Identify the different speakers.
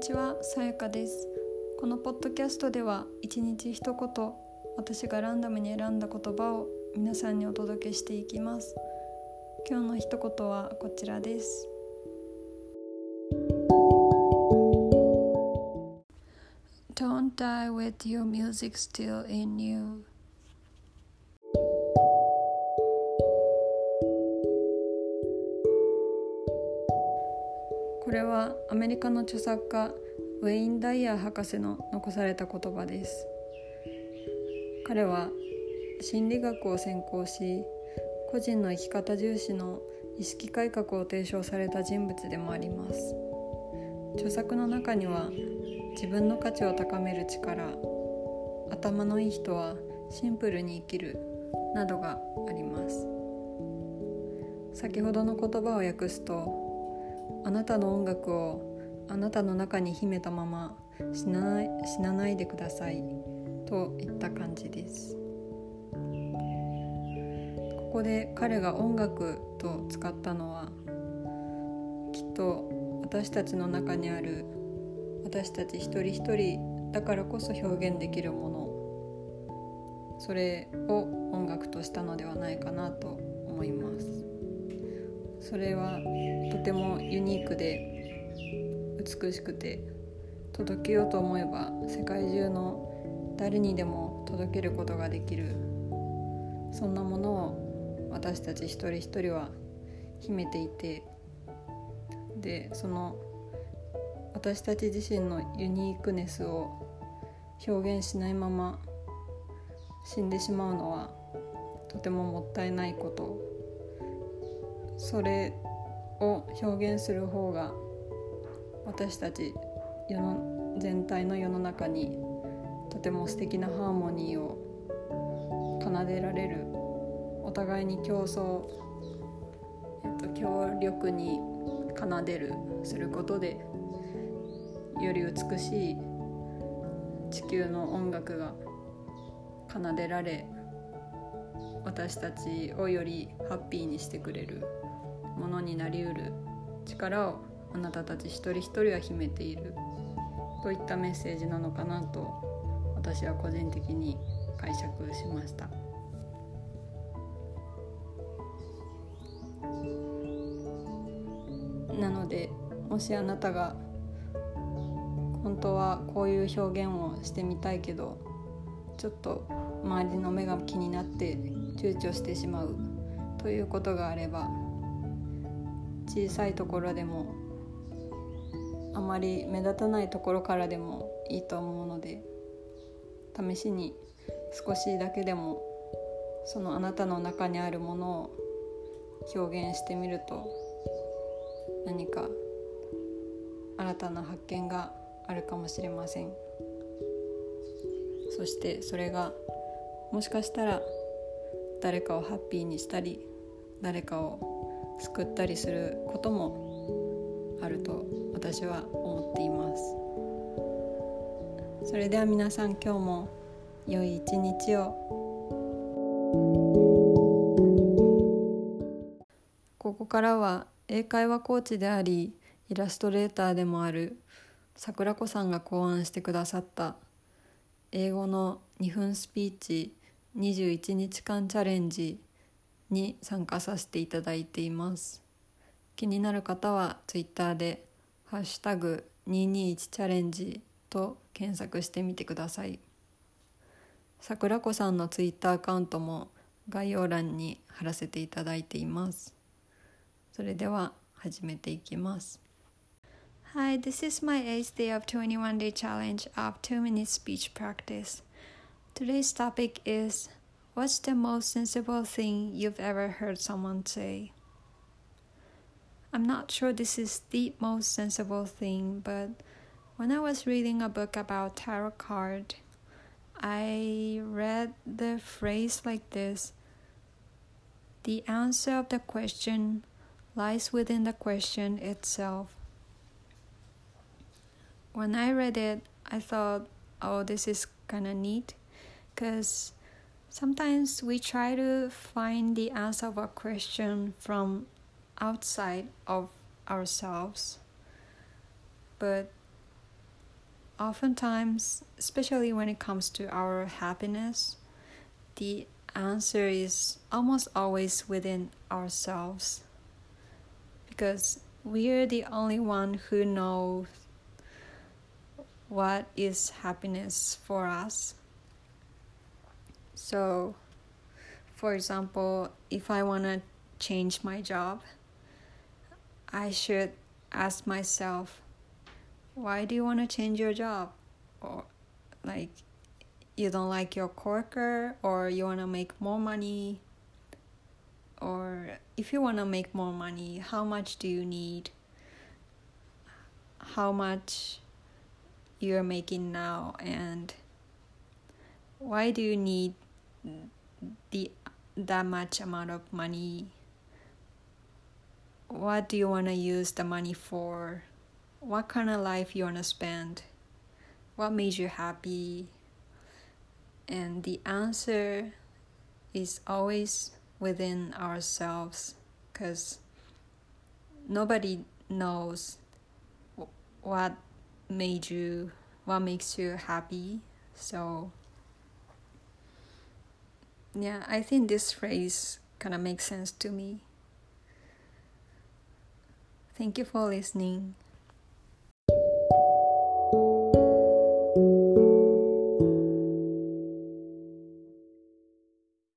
Speaker 1: にちは、さやかです。このポッドキャストでは一日一言、私がランダムに選んだ言葉を皆さんにお届けしていきます。今日の一言はこちらです。Don't die with your music still in you. これはアメリカの著作家ウェイン・ダイヤー博士の残された言葉です。彼は心理学を専攻し個人の生き方重視の意識改革を提唱された人物でもあります。著作の中には自分の価値を高める力頭のいい人はシンプルに生きるなどがあります。先ほどの言葉を訳すとあなたの音楽をあなたの中に秘めたまま死なない死なないでください。といった感じです。ここで彼が音楽と使ったのはきっと私たちの中にある私たち一人一人だからこそ表現できるもの。それを音楽としたのではないかなと思います。それはとてもユニークで美しくて届けようと思えば世界中の誰にでも届けることができるそんなものを私たち一人一人は秘めていてでその私たち自身のユニークネスを表現しないまま死んでしまうのはとてももったいないこと。それを表現する方が私たち世の全体の世の中にとても素敵なハーモニーを奏でられるお互いに競争、えっと、協力に奏でるすることでより美しい地球の音楽が奏でられ私たちをよりハッピーにしてくれるものになりうる力をあなたたち一人一人は秘めているといったメッセージなのかなと私は個人的に解釈しました。なのでもしあなたが本当はこういう表現をしてみたいけどちょっと周りの目が気になって躊躇してしまう。ということがあれば小さいところでもあまり目立たないところからでもいいと思うので試しに少しだけでもそのあなたの中にあるものを表現してみると何か新たな発見があるかもしれません。そしてそれがもしかしたら誰かをハッピーにしたり誰かを救ったりすることもあると私は思っています。それでは皆さん今日も良い一日を。ここからは英会話コーチでありイラストレーターでもある桜子さんが考案してくださった英語の2分スピーチ21日間チャレンジに参加させていただいています。気になる方はツイッターで「ハッシュタグ #221 チャレンジ」と検索してみてください。桜子さんのツイッターアカウントも概要欄に貼らせていただいています。それでは始めていきます。
Speaker 2: Hi, this is my 8th day of 21 day challenge of 2 minute speech practice. Today's topic is What's the most sensible thing you've ever heard someone say? I'm not sure this is the most sensible thing, but when I was reading a book about tarot card, I read the phrase like this The answer of the question lies within the question itself. When I read it, I thought, oh, this is kind of neat because sometimes we try to find the answer of a question from outside of ourselves. But oftentimes, especially when it comes to our happiness, the answer is almost always within ourselves because we're the only one who knows what is happiness for us. So, for example, if I want to change my job, I should ask myself, why do you want to change your job? Or, like, you don't like your coworker, or you want to make more money, or if you want to make more money, how much do you need? How much you're making now, and why do you need the that much amount of money? What do you want to use the money for? What kind of life you want to spend? What made you happy? And the answer is always within ourselves because nobody knows what made you what makes you happy so yeah i think this phrase kind of makes sense to me. Thank you for listening